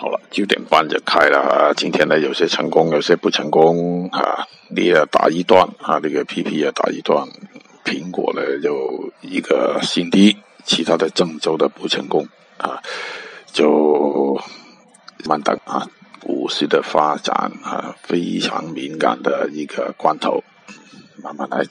好了，九点半就开了啊。今天呢，有些成功，有些不成功啊。你也打一段啊，这个 PP 也打一段。苹果呢，就一个新低，其他的郑州的不成功啊，就慢等啊。股市的发展啊，非常敏感的一个关头，慢慢来。